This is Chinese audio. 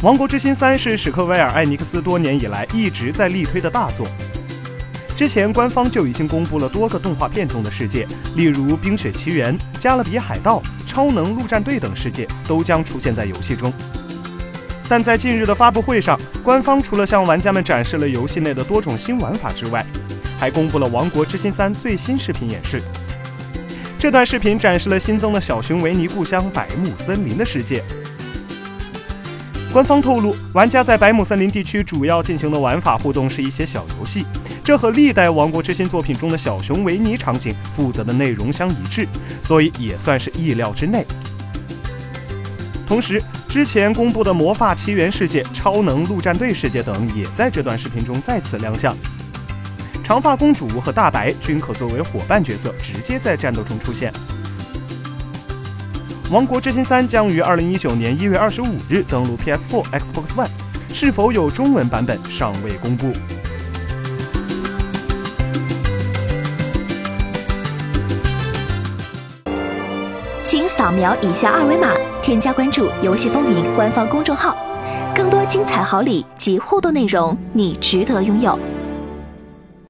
《王国之心三》是史克威尔艾尼克斯多年以来一直在力推的大作。之前官方就已经公布了多个动画片中的世界，例如《冰雪奇缘》《加勒比海盗》《超能陆战队》等世界都将出现在游戏中。但在近日的发布会上，官方除了向玩家们展示了游戏内的多种新玩法之外，还公布了《王国之心三》最新视频演示。这段视频展示了新增的小熊维尼故乡百亩森林的世界。官方透露，玩家在百亩森林地区主要进行的玩法互动是一些小游戏，这和历代《王国之心》作品中的小熊维尼场景负责的内容相一致，所以也算是意料之内。同时，之前公布的魔法奇缘世界、超能陆战队世界等也在这段视频中再次亮相。长发公主和大白均可作为伙伴角色，直接在战斗中出现。《王国之心三》将于二零一九年一月二十五日登陆 PS4、Xbox One，是否有中文版本尚未公布。请扫描以下二维码，添加关注“游戏风云”官方公众号，更多精彩好礼及互动内容，你值得拥有。